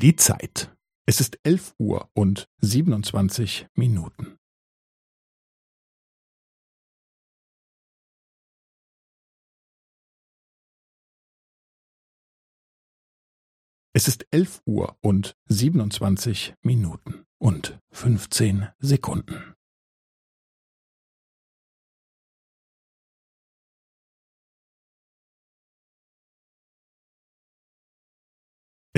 Die Zeit. Es ist elf Uhr und siebenundzwanzig Minuten. Es ist elf Uhr und siebenundzwanzig Minuten und fünfzehn Sekunden.